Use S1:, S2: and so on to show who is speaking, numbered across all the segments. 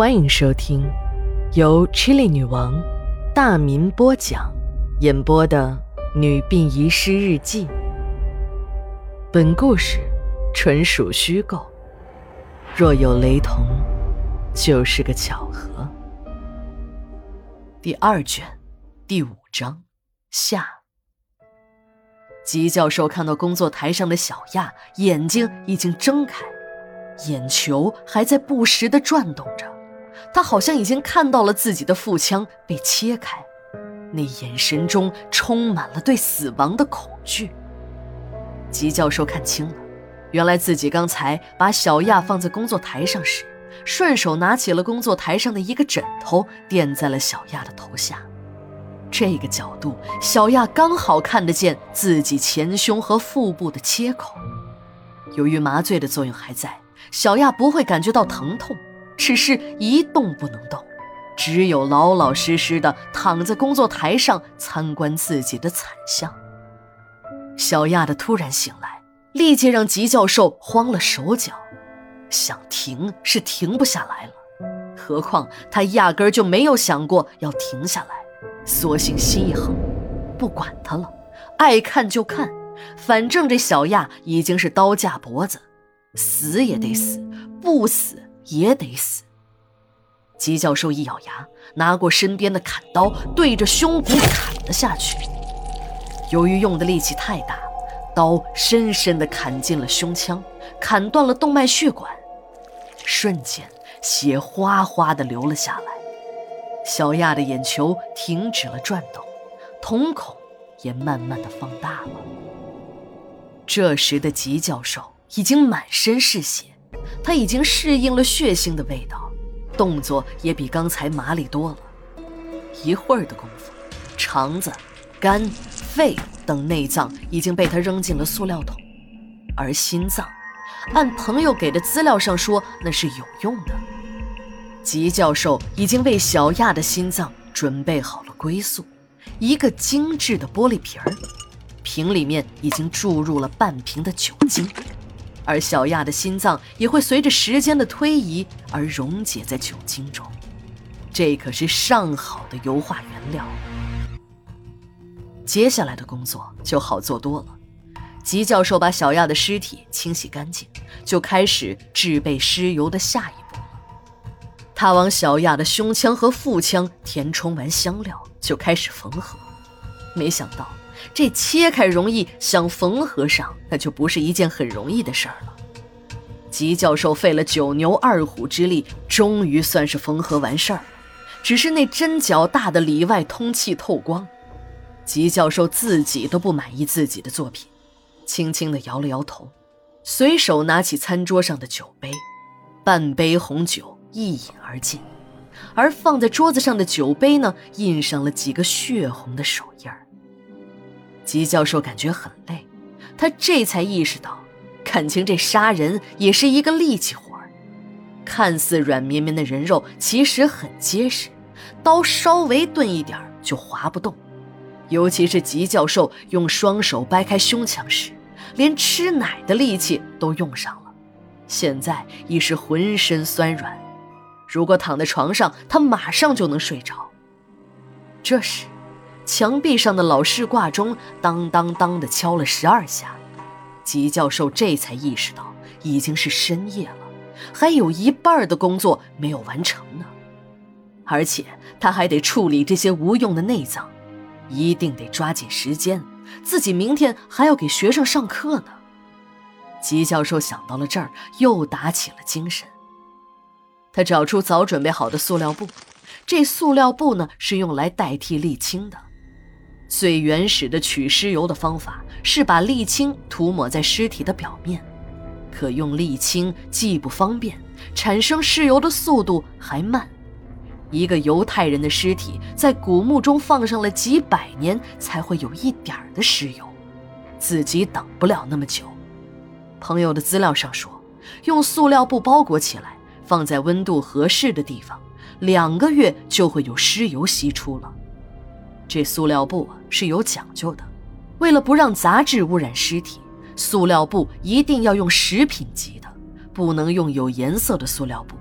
S1: 欢迎收听由 Chili 女王大民播讲、演播的《女病遗失日记》。本故事纯属虚构，若有雷同，就是个巧合。第二卷第五章下。吉教授看到工作台上的小亚，眼睛已经睁开。眼球还在不时地转动着，他好像已经看到了自己的腹腔被切开，那眼神中充满了对死亡的恐惧。吉教授看清了，原来自己刚才把小亚放在工作台上时，顺手拿起了工作台上的一个枕头垫在了小亚的头下，这个角度，小亚刚好看得见自己前胸和腹部的切口。由于麻醉的作用还在。小亚不会感觉到疼痛，只是一动不能动，只有老老实实的躺在工作台上参观自己的惨象。小亚的突然醒来，立即让吉教授慌了手脚，想停是停不下来了，何况他压根就没有想过要停下来，索性心一横，不管他了，爱看就看，反正这小亚已经是刀架脖子。死也得死，不死也得死。吉教授一咬牙，拿过身边的砍刀，对着胸骨砍了下去。由于用的力气太大，刀深深地砍进了胸腔，砍断了动脉血管，瞬间血哗哗地流了下来。小亚的眼球停止了转动，瞳孔也慢慢地放大了。这时的吉教授。已经满身是血，他已经适应了血腥的味道，动作也比刚才麻利多了。一会儿的功夫，肠子、肝、肺等内脏已经被他扔进了塑料桶，而心脏，按朋友给的资料上说，那是有用的。吉教授已经为小亚的心脏准备好了归宿，一个精致的玻璃瓶儿，瓶里面已经注入了半瓶的酒精。而小亚的心脏也会随着时间的推移而溶解在酒精中，这可是上好的油画原料。接下来的工作就好做多了。吉教授把小亚的尸体清洗干净，就开始制备尸油的下一步了。他往小亚的胸腔和腹腔填充完香料，就开始缝合。没想到。这切开容易，想缝合上那就不是一件很容易的事儿了。吉教授费了九牛二虎之力，终于算是缝合完事儿了。只是那针脚大的里外通气透光，吉教授自己都不满意自己的作品，轻轻地摇了摇头，随手拿起餐桌上的酒杯，半杯红酒一饮而尽。而放在桌子上的酒杯呢，印上了几个血红的手印儿。吉教授感觉很累，他这才意识到，感情这杀人也是一个力气活。看似软绵绵的人肉，其实很结实，刀稍微钝一点就划不动。尤其是吉教授用双手掰开胸腔时，连吃奶的力气都用上了，现在已是浑身酸软。如果躺在床上，他马上就能睡着。这时。墙壁上的老式挂钟当当当的敲了十二下，吉教授这才意识到已经是深夜了，还有一半的工作没有完成呢，而且他还得处理这些无用的内脏，一定得抓紧时间，自己明天还要给学生上课呢。吉教授想到了这儿，又打起了精神。他找出早准备好的塑料布，这塑料布呢是用来代替沥青的。最原始的取尸油的方法是把沥青涂抹在尸体的表面，可用沥青既不方便，产生尸油的速度还慢。一个犹太人的尸体在古墓中放上了几百年，才会有一点的尸油，自己等不了那么久。朋友的资料上说，用塑料布包裹起来，放在温度合适的地方，两个月就会有尸油析出了。这塑料布是有讲究的，为了不让杂质污染尸体，塑料布一定要用食品级的，不能用有颜色的塑料布，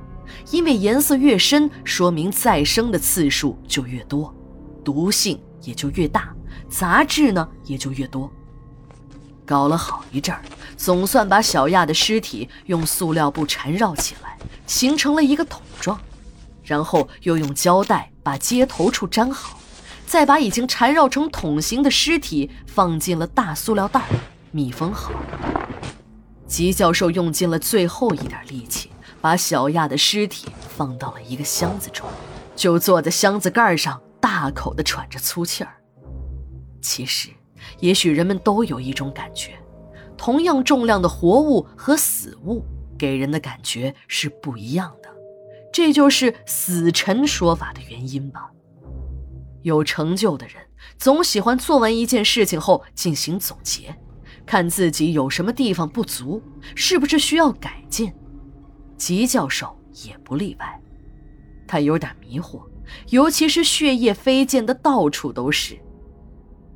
S1: 因为颜色越深，说明再生的次数就越多，毒性也就越大，杂质呢也就越多。搞了好一阵儿，总算把小亚的尸体用塑料布缠绕起来，形成了一个桶状，然后又用胶带把接头处粘好，再把已经缠绕成桶形的尸体放进了大塑料袋，密封好。吉教授用尽了最后一点力气，把小亚的尸体放到了一个箱子中，就坐在箱子盖上，大口地喘着粗气儿。其实。也许人们都有一种感觉，同样重量的活物和死物给人的感觉是不一样的，这就是死沉说法的原因吧。有成就的人总喜欢做完一件事情后进行总结，看自己有什么地方不足，是不是需要改进。吉教授也不例外，他有点迷惑，尤其是血液飞溅的到处都是。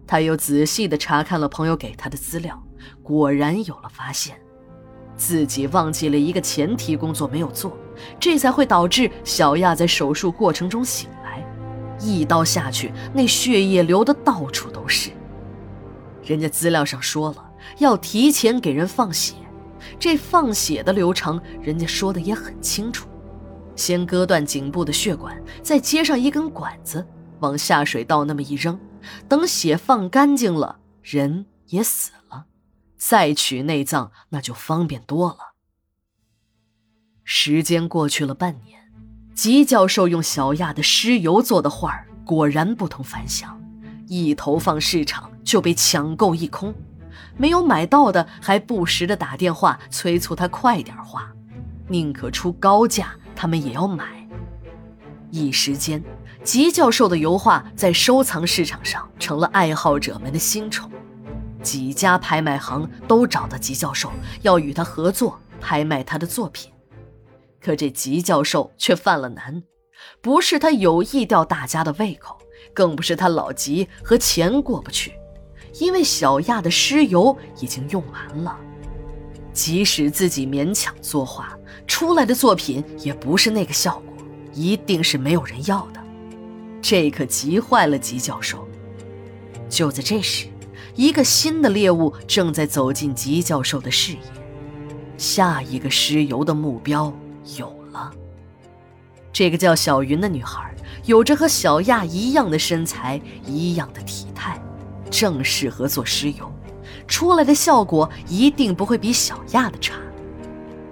S1: 他又仔细地查看了朋友给他的资料，果然有了发现，自己忘记了一个前提工作没有做，这才会导致小亚在手术过程中醒来，一刀下去，那血液流的到处都是。人家资料上说了，要提前给人放血，这放血的流程，人家说的也很清楚，先割断颈部的血管，再接上一根管子，往下水道那么一扔。等血放干净了，人也死了，再取内脏那就方便多了。时间过去了半年，吉教授用小亚的尸油做的画果然不同凡响，一投放市场就被抢购一空，没有买到的还不时的打电话催促他快点画，宁可出高价，他们也要买。一时间。吉教授的油画在收藏市场上成了爱好者们的新宠，几家拍卖行都找到吉教授，要与他合作拍卖他的作品。可这吉教授却犯了难，不是他有意吊大家的胃口，更不是他老吉和钱过不去，因为小亚的尸油已经用完了。即使自己勉强作画出来的作品，也不是那个效果，一定是没有人要的。这可急坏了吉教授。就在这时，一个新的猎物正在走进吉教授的视野。下一个尸油的目标有了。这个叫小云的女孩，有着和小亚一样的身材，一样的体态，正适合做尸油，出来的效果一定不会比小亚的差。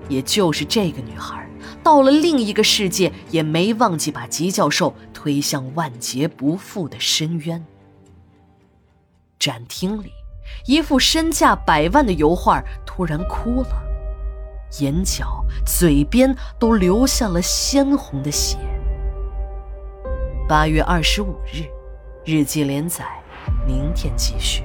S1: 也就是这个女孩。到了另一个世界，也没忘记把吉教授推向万劫不复的深渊。展厅里，一幅身价百万的油画突然哭了，眼角、嘴边都流下了鲜红的血。八月二十五日，日记连载，明天继续。